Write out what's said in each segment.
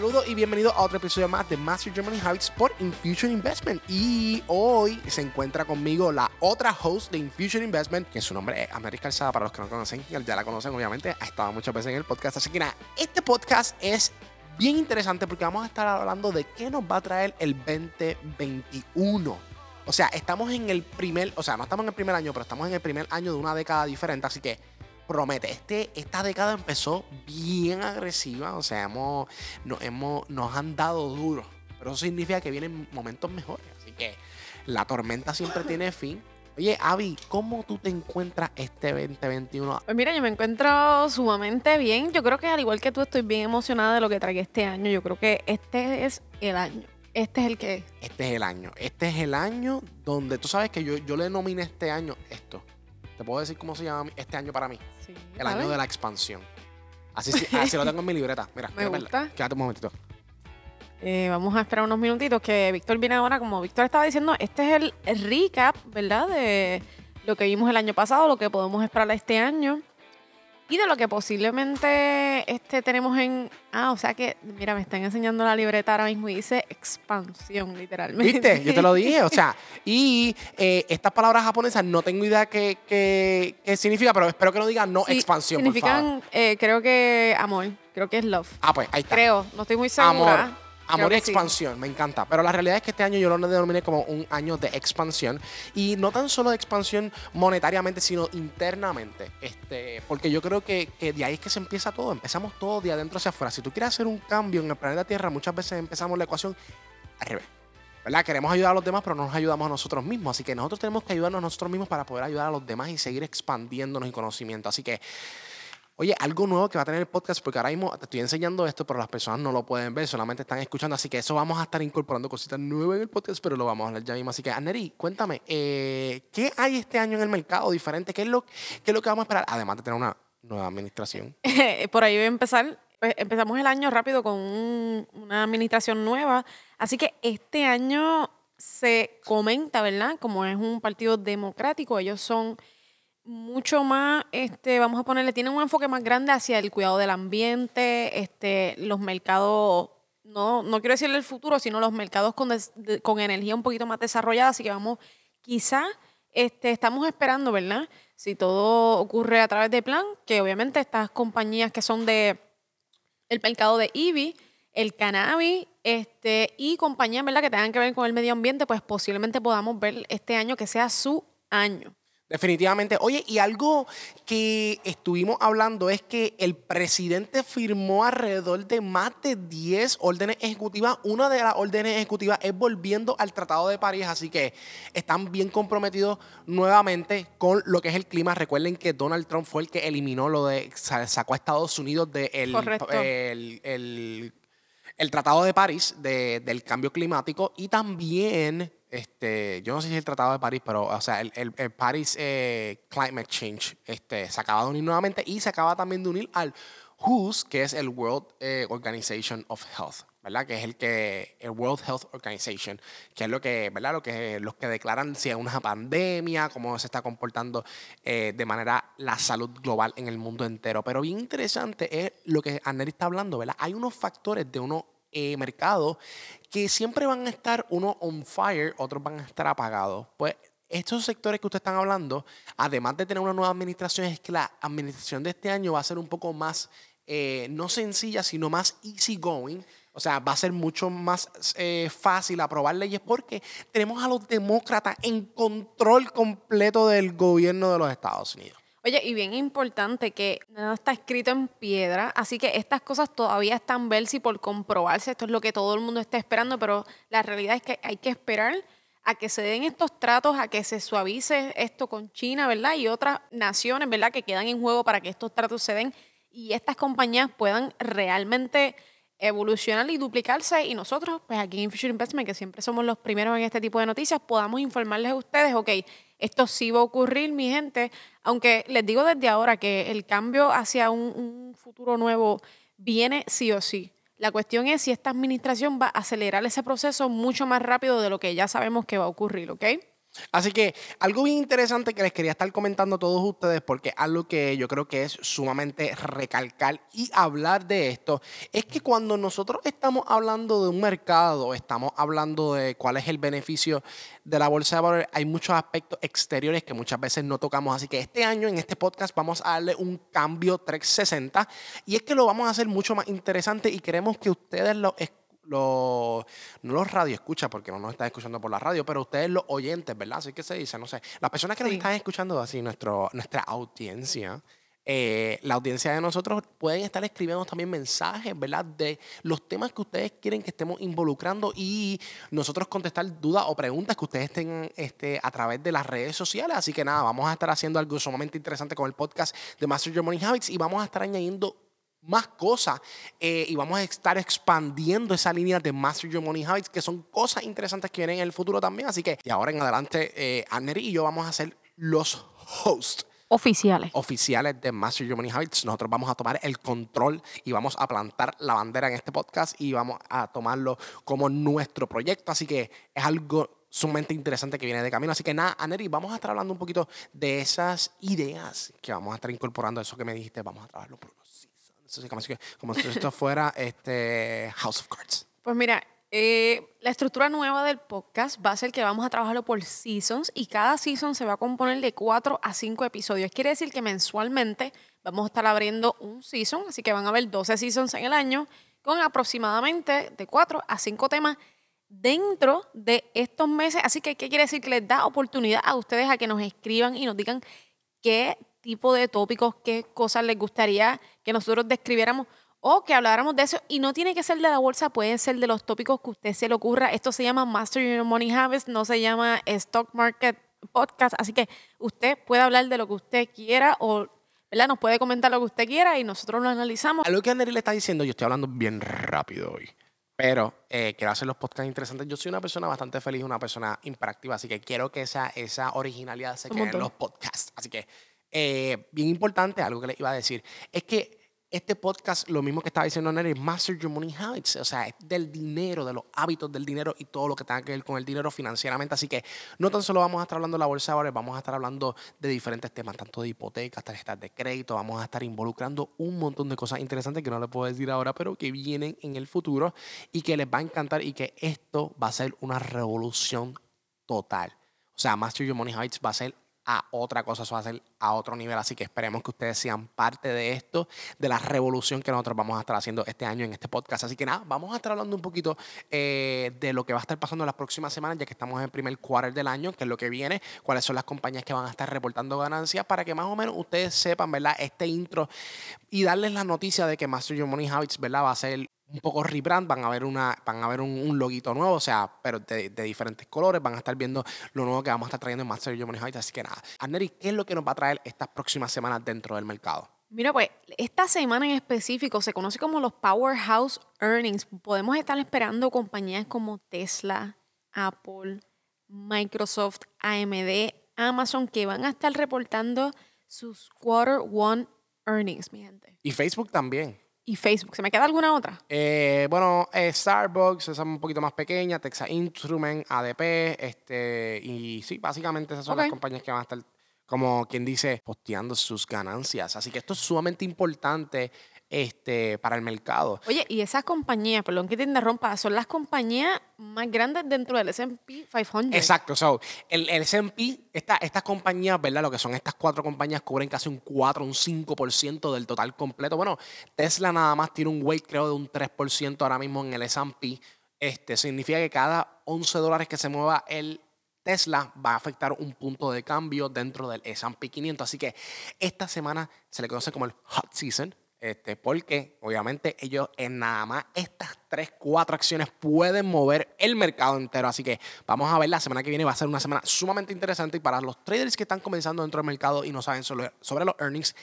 Saludos y bienvenidos a otro episodio más de Master Germany Habits por Infusion Investment. Y hoy se encuentra conmigo la otra host de Infusion Investment, que su nombre es América Calzada, para los que no conocen, ya la conocen obviamente, ha estado muchas veces en el podcast. Así que nada, este podcast es bien interesante porque vamos a estar hablando de qué nos va a traer el 2021. O sea, estamos en el primer, o sea, no estamos en el primer año, pero estamos en el primer año de una década diferente, así que promete. Este, esta década empezó bien agresiva, o sea, hemos, nos, hemos, nos han dado duro, pero eso significa que vienen momentos mejores, así que la tormenta siempre tiene fin. Oye, Avi, ¿cómo tú te encuentras este 2021? Pues mira, yo me encuentro sumamente bien. Yo creo que al igual que tú estoy bien emocionada de lo que trae este año. Yo creo que este es el año. Este es el que Este es el año. Este es el año donde tú sabes que yo, yo le nominé este año esto. ¿Te puedo decir cómo se llama este año para mí? Sí, El año de la expansión. Así, sí- así lo tengo en mi libreta. Mira, Me mira, gusta. Quédate un momentito. Eh, vamos a esperar unos minutitos que Víctor viene ahora. Como Víctor estaba diciendo, este es el recap, ¿verdad? De lo que vimos el año pasado, lo que podemos esperar este año y de lo que posiblemente este, tenemos en... Ah, o sea que, mira, me están enseñando la libreta ahora mismo y dice expansión, literalmente. ¿Viste? Yo te lo dije. O sea, y eh, estas palabras japonesas no tengo idea qué, qué, qué significa, pero espero que no digan no Sí, expansión, por favor. Significan, eh, creo que amor, creo que es love. Ah, pues ahí está. Creo, no estoy muy segura. Amor. Amor y sí. expansión, me encanta. Pero la realidad es que este año yo lo denominé como un año de expansión. Y no tan solo de expansión monetariamente, sino internamente. Este, porque yo creo que, que de ahí es que se empieza todo. Empezamos todo de adentro hacia afuera. Si tú quieres hacer un cambio en el planeta Tierra, muchas veces empezamos la ecuación al revés. ¿verdad? Queremos ayudar a los demás, pero no nos ayudamos a nosotros mismos. Así que nosotros tenemos que ayudarnos a nosotros mismos para poder ayudar a los demás y seguir expandiéndonos en conocimiento. Así que, oye, algo nuevo que va a tener el podcast, porque ahora mismo te estoy enseñando esto, pero las personas no lo pueden ver, solamente están escuchando. Así que eso vamos a estar incorporando cositas nuevas en el podcast, pero lo vamos a hablar ya mismo. Así que, Aneri, cuéntame, eh, ¿qué hay este año en el mercado diferente? ¿Qué es, lo, ¿Qué es lo que vamos a esperar? Además de tener una nueva administración. Por ahí voy a empezar. Pues, empezamos el año rápido con un- una administración nueva. Así que este año se comenta, ¿verdad? Como es un partido democrático, ellos son mucho más, este, vamos a ponerle, tienen un enfoque más grande hacia el cuidado del ambiente, este, los mercados, no, no quiero decirle el futuro, sino los mercados con, des- de- con energía un poquito más desarrollada, así que vamos, quizá este, estamos esperando, ¿verdad? Si todo ocurre a través de plan, que obviamente estas compañías que son de el mercado de IBI, el cannabis, este, y compañías, ¿verdad? Que tengan que ver con el medio ambiente, pues posiblemente podamos ver este año que sea su año. Definitivamente. Oye, y algo que estuvimos hablando es que el presidente firmó alrededor de más de 10 órdenes ejecutivas. Una de las órdenes ejecutivas es volviendo al Tratado de París, así que están bien comprometidos nuevamente con lo que es el clima. Recuerden que Donald Trump fue el que eliminó lo de, sa- sacó a Estados Unidos del el, el- el Tratado de París de- del cambio climático y también, este, yo no sé si es el Tratado de París, pero, o sea, el, el- el Paris eh, Climate Change este, se acaba de unir nuevamente y se acaba también de unir al WHO's, que es el World eh, Organization of Health, ¿verdad? Que es el que, el World Health Organization, que es lo que, ¿verdad? Lo que, los que declaran si hay una pandemia, cómo se está comportando eh, de manera la salud global en el mundo entero. Pero bien interesante es lo que Anneli está hablando, ¿verdad? Hay unos factores de unos eh, mercados que siempre van a estar unos on fire, otros van a estar apagados. Pues estos sectores que ustedes están hablando, además de tener una nueva administración, es que la administración de este año va a ser un poco más, eh, no sencilla, sino más easy going. O sea, va a ser mucho más eh, fácil aprobar leyes porque tenemos a los demócratas en control completo del gobierno de los Estados Unidos. Oye, y bien importante que nada está escrito en piedra, así que estas cosas todavía están verse y por comprobarse. Esto es lo que todo el mundo está esperando, pero la realidad es que hay que esperar a que se den estos tratos, a que se suavice esto con China, ¿verdad? Y otras naciones, ¿verdad? Que quedan en juego para que estos tratos se den y estas compañías puedan realmente evolucionar y duplicarse y nosotros, pues aquí en Future Investment, que siempre somos los primeros en este tipo de noticias, podamos informarles a ustedes, ok, esto sí va a ocurrir, mi gente, aunque les digo desde ahora que el cambio hacia un, un futuro nuevo viene sí o sí. La cuestión es si esta administración va a acelerar ese proceso mucho más rápido de lo que ya sabemos que va a ocurrir, ¿ok? Así que algo bien interesante que les quería estar comentando a todos ustedes, porque algo que yo creo que es sumamente recalcar y hablar de esto, es que cuando nosotros estamos hablando de un mercado, estamos hablando de cuál es el beneficio de la bolsa de valores, hay muchos aspectos exteriores que muchas veces no tocamos. Así que este año en este podcast vamos a darle un cambio 360 y es que lo vamos a hacer mucho más interesante y queremos que ustedes lo escuchen los, no los radio escucha porque no nos están escuchando por la radio, pero ustedes los oyentes, ¿verdad? Así que se dice, no sé, las personas que nos están escuchando así, nuestro, nuestra audiencia, eh, la audiencia de nosotros pueden estar escribiendo también mensajes, ¿verdad? De los temas que ustedes quieren que estemos involucrando y nosotros contestar dudas o preguntas que ustedes tengan este, a través de las redes sociales. Así que nada, vamos a estar haciendo algo sumamente interesante con el podcast de Master Your Money Habits y vamos a estar añadiendo más cosas eh, y vamos a estar expandiendo esa línea de Master Your Money Habits, que son cosas interesantes que vienen en el futuro también. Así que de ahora en adelante, eh, y yo vamos a ser los hosts oficiales. Oficiales de Master Your Money Habits. Nosotros vamos a tomar el control y vamos a plantar la bandera en este podcast y vamos a tomarlo como nuestro proyecto. Así que es algo sumamente interesante que viene de camino. Así que nada, Aneri, vamos a estar hablando un poquito de esas ideas que vamos a estar incorporando. Eso que me dijiste, vamos a trabajarlo por como si, como si esto fuera este House of Cards. Pues mira, eh, la estructura nueva del podcast va a ser que vamos a trabajarlo por seasons y cada season se va a componer de cuatro a cinco episodios. Quiere decir que mensualmente vamos a estar abriendo un season, así que van a haber 12 seasons en el año con aproximadamente de cuatro a cinco temas dentro de estos meses. Así que, ¿qué quiere decir? Que les da oportunidad a ustedes a que nos escriban y nos digan qué tipo de tópicos, qué cosas les gustaría que nosotros describiéramos o que habláramos de eso. Y no tiene que ser de la bolsa, puede ser de los tópicos que a usted se le ocurra. Esto se llama Master Your Money Habits, no se llama Stock Market Podcast. Así que usted puede hablar de lo que usted quiera o ¿verdad? nos puede comentar lo que usted quiera y nosotros lo analizamos. A lo que Andrés le está diciendo, yo estoy hablando bien rápido hoy. Pero eh, quiero hacer los podcasts interesantes. Yo soy una persona bastante feliz, una persona imperactiva, así que quiero que esa, esa originalidad se quede en los podcasts. Así que eh, bien importante, algo que les iba a decir, es que este podcast, lo mismo que estaba diciendo Nery, Master Your Money Habits, o sea, es del dinero, de los hábitos del dinero y todo lo que tenga que ver con el dinero financieramente. Así que no tan solo vamos a estar hablando de la bolsa de vamos a estar hablando de diferentes temas, tanto de hipotecas, tarjetas de crédito, vamos a estar involucrando un montón de cosas interesantes que no les puedo decir ahora, pero que vienen en el futuro y que les va a encantar y que esto va a ser una revolución total. O sea, Master Your Money Habits va a ser a otra cosa, eso va a ser a otro nivel. Así que esperemos que ustedes sean parte de esto, de la revolución que nosotros vamos a estar haciendo este año en este podcast. Así que nada, vamos a estar hablando un poquito eh, de lo que va a estar pasando en las próximas semanas, ya que estamos en el primer quarter del año, que es lo que viene, cuáles son las compañías que van a estar reportando ganancias, para que más o menos ustedes sepan, ¿verdad? Este intro y darles la noticia de que Master Your Money Habits, ¿verdad? Va a ser un poco rebrand, van a ver una, van a ver un, un loguito nuevo, o sea, pero de, de, diferentes colores, van a estar viendo lo nuevo que vamos a estar trayendo en Master Your Money Habits, así que nada. Anneri, ¿qué es lo que nos va a traer estas próximas semanas dentro del mercado? Mira, pues esta semana en específico se conoce como los Powerhouse Earnings. Podemos estar esperando compañías como Tesla, Apple, Microsoft, AMD, Amazon, que van a estar reportando sus Quarter One Earnings, mi gente. Y Facebook también y Facebook. ¿Se me queda alguna otra? Eh, bueno, eh, Starbucks, esa es un poquito más pequeña, Texas Instrument, ADP, este, y sí, básicamente esas son las compañías que van a estar, como quien dice, posteando sus ganancias. Así que esto es sumamente importante este, para el mercado. Oye, y esas compañías, perdón que te interrumpa, son las compañías más grandes dentro del S&P 500. Exacto, so, el, el S&P, esta, estas compañías, ¿verdad? Lo que son estas cuatro compañías cubren casi un 4, un 5% del total completo. Bueno, Tesla nada más tiene un weight creo de un 3% ahora mismo en el S&P. Este, significa que cada 11 dólares que se mueva el Tesla va a afectar un punto de cambio dentro del S&P 500. Así que esta semana se le conoce como el hot season este, porque obviamente ellos en nada más estas tres, cuatro acciones pueden mover el mercado entero. Así que vamos a ver la semana que viene. Va a ser una semana sumamente interesante. Y para los traders que están comenzando dentro del mercado y no saben sobre, sobre los earnings,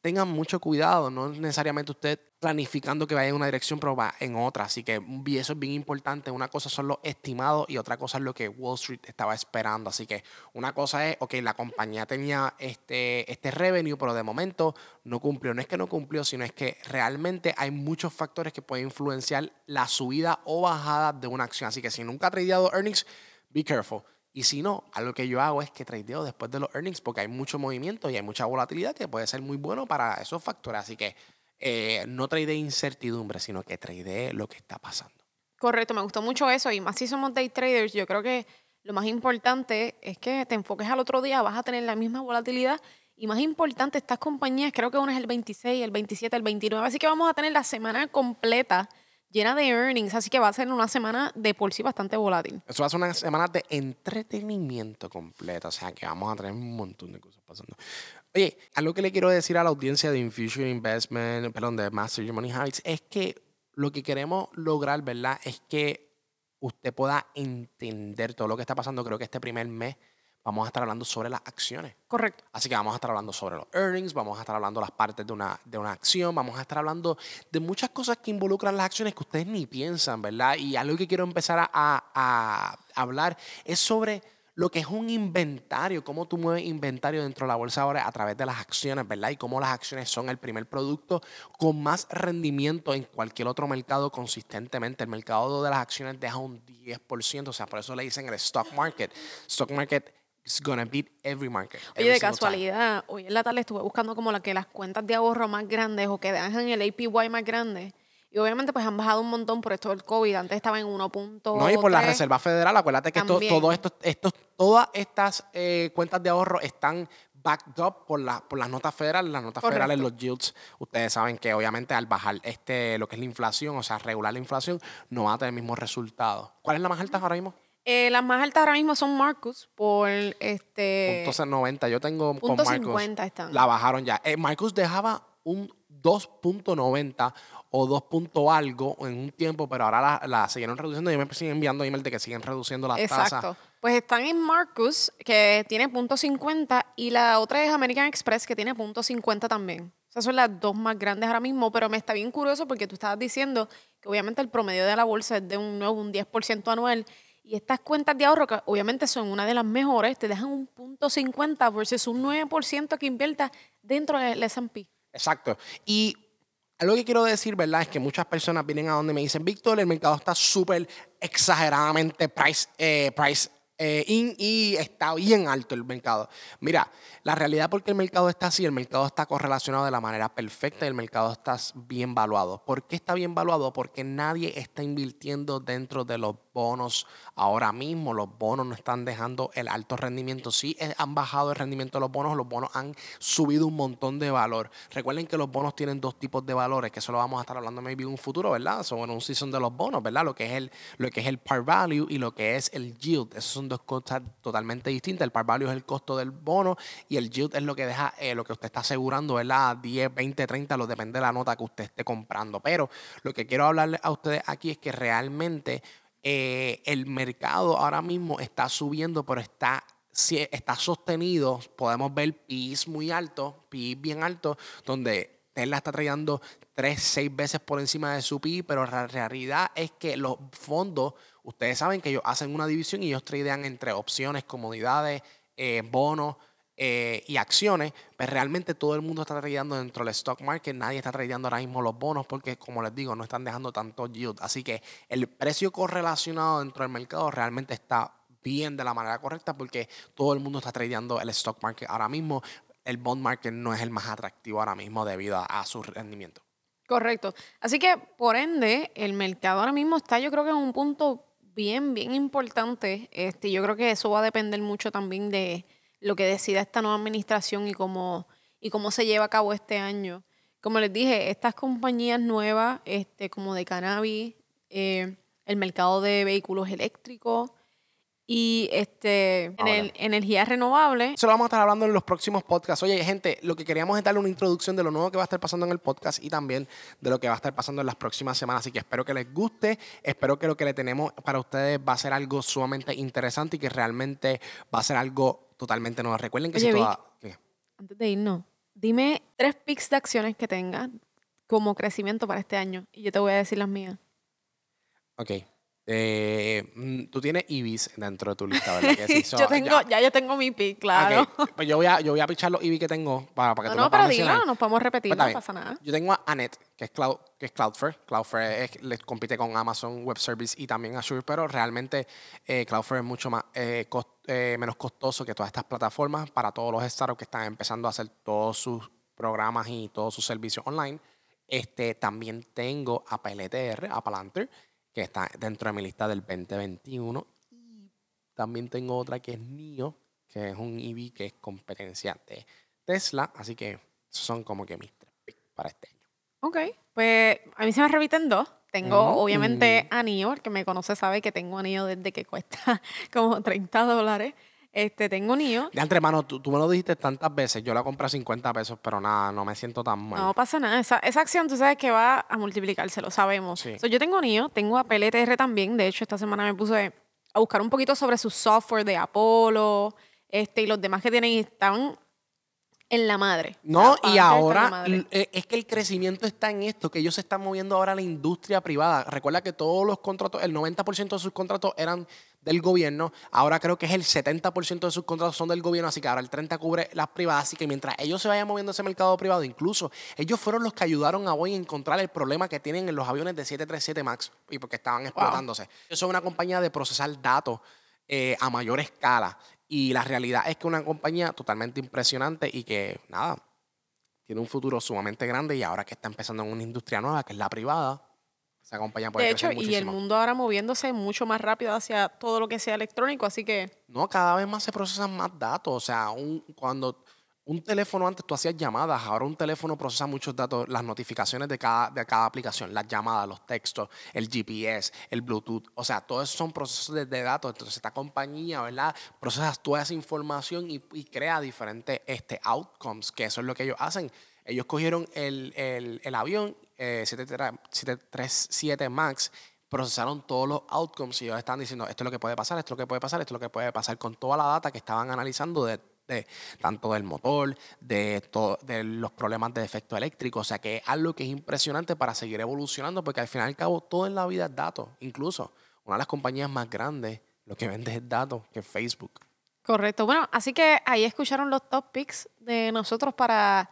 tengan mucho cuidado, no necesariamente usted planificando que vaya en una dirección, pero va en otra. Así que eso es bien importante. Una cosa son los estimados y otra cosa es lo que Wall Street estaba esperando. Así que una cosa es, ok, la compañía tenía este, este revenue, pero de momento no cumplió. No es que no cumplió, sino es que realmente hay muchos factores que pueden influenciar la subida o bajada de una acción. Así que si nunca ha tradeado earnings, be careful Y si no, algo que yo hago es que tradeo después de los earnings porque hay mucho movimiento y hay mucha volatilidad que puede ser muy bueno para esos factores. Así que eh, no trade incertidumbre, sino que trade lo que está pasando. Correcto, me gustó mucho eso. Y más si somos day traders, yo creo que lo más importante es que te enfoques al otro día, vas a tener la misma volatilidad. Y más importante, estas compañías, creo que una es el 26, el 27, el 29. Así que vamos a tener la semana completa llena de earnings, así que va a ser una semana de por sí bastante volátil. Eso va a ser una semana de entretenimiento completa, o sea que vamos a tener un montón de cosas pasando. Oye, algo que le quiero decir a la audiencia de Infusion Investment, perdón, de Master Your Money Habits, es que lo que queremos lograr, ¿verdad? Es que usted pueda entender todo lo que está pasando. Creo que este primer mes vamos a estar hablando sobre las acciones. Correcto. Así que vamos a estar hablando sobre los earnings, vamos a estar hablando las partes de una, de una acción, vamos a estar hablando de muchas cosas que involucran las acciones que ustedes ni piensan, ¿verdad? Y algo que quiero empezar a, a hablar es sobre lo que es un inventario, cómo tú mueves inventario dentro de la bolsa ahora a través de las acciones, ¿verdad? Y cómo las acciones son el primer producto con más rendimiento en cualquier otro mercado consistentemente. El mercado de las acciones deja un 10%, o sea, por eso le dicen el stock market. Stock market It's gonna beat every market. Oye, de casualidad, hoy en la tarde estuve buscando como la que las cuentas de ahorro más grandes o que dejan el APY más grande. Y obviamente pues han bajado un montón por esto del COVID. Antes estaba en 1.3. No, y por la Reserva Federal. Acuérdate que todo esto, esto, todas estas eh, cuentas de ahorro están backed up por, la, por las notas federales. Las notas federales, los yields, ustedes saben que obviamente al bajar este, lo que es la inflación, o sea, regular la inflación, no va a tener el mismo resultado. ¿Cuál es la más alta ahora mismo? Eh, las más altas ahora mismo son Marcus por este. Punto 90. Yo tengo punto con Marcus. 50 están. La bajaron ya. Eh, Marcus dejaba un 2.90 o 2 punto algo en un tiempo, pero ahora la, la siguieron reduciendo y me siguen enviando email de que siguen reduciendo las tasas. Exacto. Pues están en Marcus, que tiene punto 50, y la otra es American Express, que tiene punto 50 también. Esas son las dos más grandes ahora mismo, pero me está bien curioso porque tú estabas diciendo que obviamente el promedio de la bolsa es de un, un 10% anual y estas cuentas de ahorro, que obviamente son una de las mejores, te dejan un punto 50 versus un 9% que inviertas dentro del S&P. Exacto. Y algo que quiero decir, ¿verdad? Es que muchas personas vienen a donde me dicen, Víctor, el mercado está súper exageradamente price, eh, price eh, y está bien alto el mercado. Mira, la realidad porque el mercado está así, el mercado está correlacionado de la manera perfecta y el mercado está bien valuado. ¿Por qué está bien valuado? Porque nadie está invirtiendo dentro de los bonos ahora mismo. Los bonos no están dejando el alto rendimiento. Sí eh, han bajado el rendimiento de los bonos, los bonos han subido un montón de valor. Recuerden que los bonos tienen dos tipos de valores, que eso lo vamos a estar hablando maybe en un futuro, ¿verdad? Sobre un season de los bonos, ¿verdad? Lo que es el, lo que es el par value y lo que es el yield. Esos son dos cosas totalmente distintas. El par value es el costo del bono y el yield es lo que deja, eh, lo que usted está asegurando, ¿verdad? 10, 20, 30, lo depende de la nota que usted esté comprando. Pero lo que quiero hablarle a ustedes aquí es que realmente eh, el mercado ahora mismo está subiendo, pero está, está sostenido. Podemos ver PIs muy altos, PIs bien altos, donde Tesla está trayendo 3, 6 veces por encima de su PI, pero la realidad es que los fondos, ustedes saben que ellos hacen una división y ellos tradean entre opciones, comodidades, eh, bonos, eh, y acciones, pues realmente todo el mundo está tradeando dentro del stock market, nadie está tradeando ahora mismo los bonos porque, como les digo, no están dejando tanto yield. Así que el precio correlacionado dentro del mercado realmente está bien de la manera correcta porque todo el mundo está tradeando el stock market ahora mismo. El bond market no es el más atractivo ahora mismo debido a, su rendimiento. Correcto. Así que, por ende, el mercado ahora mismo está, yo creo que en un punto bien, bien importante. Este, yo creo que eso va a depender mucho también de, lo que decida esta nueva administración y cómo, y cómo se lleva a cabo este año. Como les dije, estas compañías nuevas, este, como de cannabis, eh, el mercado de vehículos eléctricos y este, en energía renovable. Eso lo vamos a estar hablando en los próximos podcasts. Oye, gente, lo que queríamos es darle una introducción de lo nuevo que va a estar pasando en el podcast y también de lo que va a estar pasando en las próximas semanas. Así que espero que les guste. Espero que lo que le tenemos para ustedes va a ser algo sumamente interesante y que realmente va a ser algo totalmente nueva. Recuerden que si toda... Antes de irnos, dime tres picks de acciones que tengas como crecimiento para este año y yo te voy a decir las mías. Ok. Eh, mm, tú tienes Ibis dentro de tu lista, ¿verdad? Que sí, so, yo tengo, ya. ya. yo tengo mi pick, claro. Ok, Pues yo voy a, yo voy a pichar los Ibis que tengo para, para que No, tú no, pero dilo, nos podemos repetir, Pues no pasa nada. Yo tengo a Anet, que es, Cloud, que es Cloudflare. Cloudflare es- le compite con Amazon Web Service y también Azure, pero realmente eh, Cloudflare es mucho más, eh, cos- eh, menos costoso que todas estas plataformas para todos los startups que están empezando a hacer todos sus programas y todos sus servicios online. Este, también tengo a PLTR, a Palantir, que está dentro de mi lista del 2021. Y también tengo otra que es NIO, que es un EV que es competencia de Tesla. Así que son como que mis tres picks para este año. Ok, pues a mí se me repiten dos. Tengo Ujú. obviamente anillo, el que me conoce sabe que tengo anillo desde que cuesta como 30 dólares. Este, tengo anillo. De entre mano, tú, tú me lo dijiste tantas veces. Yo la compré a 50 pesos, pero nada, no me siento tan mal. No pasa nada. Esa, esa acción tú sabes que va a multiplicarse, lo sabemos. Sí. So, yo tengo NIO, tengo a PLTR también. De hecho, esta semana me puse a buscar un poquito sobre su software de Apollo este, y los demás que tienen y estaban en la madre. No, y ahora eh, es que el crecimiento está en esto, que ellos se están moviendo ahora a la industria privada. Recuerda que todos los contratos, el 90% de sus contratos eran del gobierno, ahora creo que es el 70% de sus contratos son del gobierno, así que ahora el 30% cubre las privadas, así que mientras ellos se vayan moviendo ese mercado privado, incluso ellos fueron los que ayudaron a Boeing a encontrar el problema que tienen en los aviones de 737 MAX y porque estaban explotándose. Ellos son una compañía de procesar datos eh, a mayor escala. Y la realidad es que una compañía totalmente impresionante y que, nada, tiene un futuro sumamente grande y ahora que está empezando en una industria nueva, que es la privada, de hecho, y el mundo ahora moviéndose mucho más rápido hacia todo lo que sea electrónico, así que No, cada vez más se procesan más datos. O sea, un- cuando un teléfono antes tú hacías llamadas, ahora un teléfono procesa muchos datos, las notificaciones de cada, de cada aplicación, las llamadas, los textos, el GPS, el Bluetooth. O sea, todo eso son procesos de, de datos. Entonces, esta compañía, ¿verdad? Procesa toda esa información y, y crea diferentes este, outcomes, que eso es lo que ellos hacen. Ellos cogieron el, el- el avión eh, 737 MAX procesaron todos los outcomes y ellos están diciendo esto es lo que puede pasar, esto es lo que puede pasar, esto es lo que puede pasar con toda la data que estaban analizando de, tanto del motor, de, los problemas de efecto eléctrico. O sea que es algo que es impresionante para seguir evolucionando porque al final y al cabo todo en la vida es datos. Incluso una de las compañías más grandes lo que vende es datos, que es Facebook. Correcto. Bueno, así que ahí escucharon los top picks de nosotros para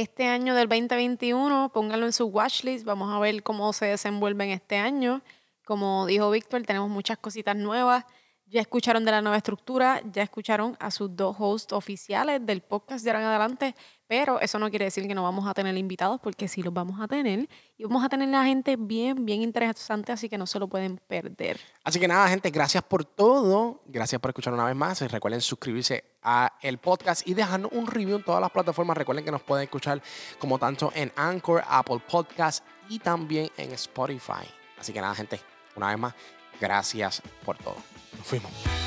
este año del 2021. Pónganlo en su watchlist. Vamos a ver cómo se desenvuelve en este año. Como dijo Víctor, tenemos muchas cositas nuevas. Ya escucharon de la nueva estructura, ya escucharon a sus dos hosts oficiales del podcast de ahora en adelante, pero eso no quiere decir que no vamos a tener invitados, porque sí los vamos a tener. Y vamos a tener a gente bien, bien interesante, así que no se lo pueden perder. Así que nada, gente, gracias por todo. Gracias por escuchar una vez más. Recuerden suscribirse a el podcast y dejarnos un review en todas las plataformas. Recuerden que nos pueden escuchar como tanto en Anchor, Apple Podcast y también en Spotify. Así que nada, gente, una vez más, gracias por todo. Nos fuimos.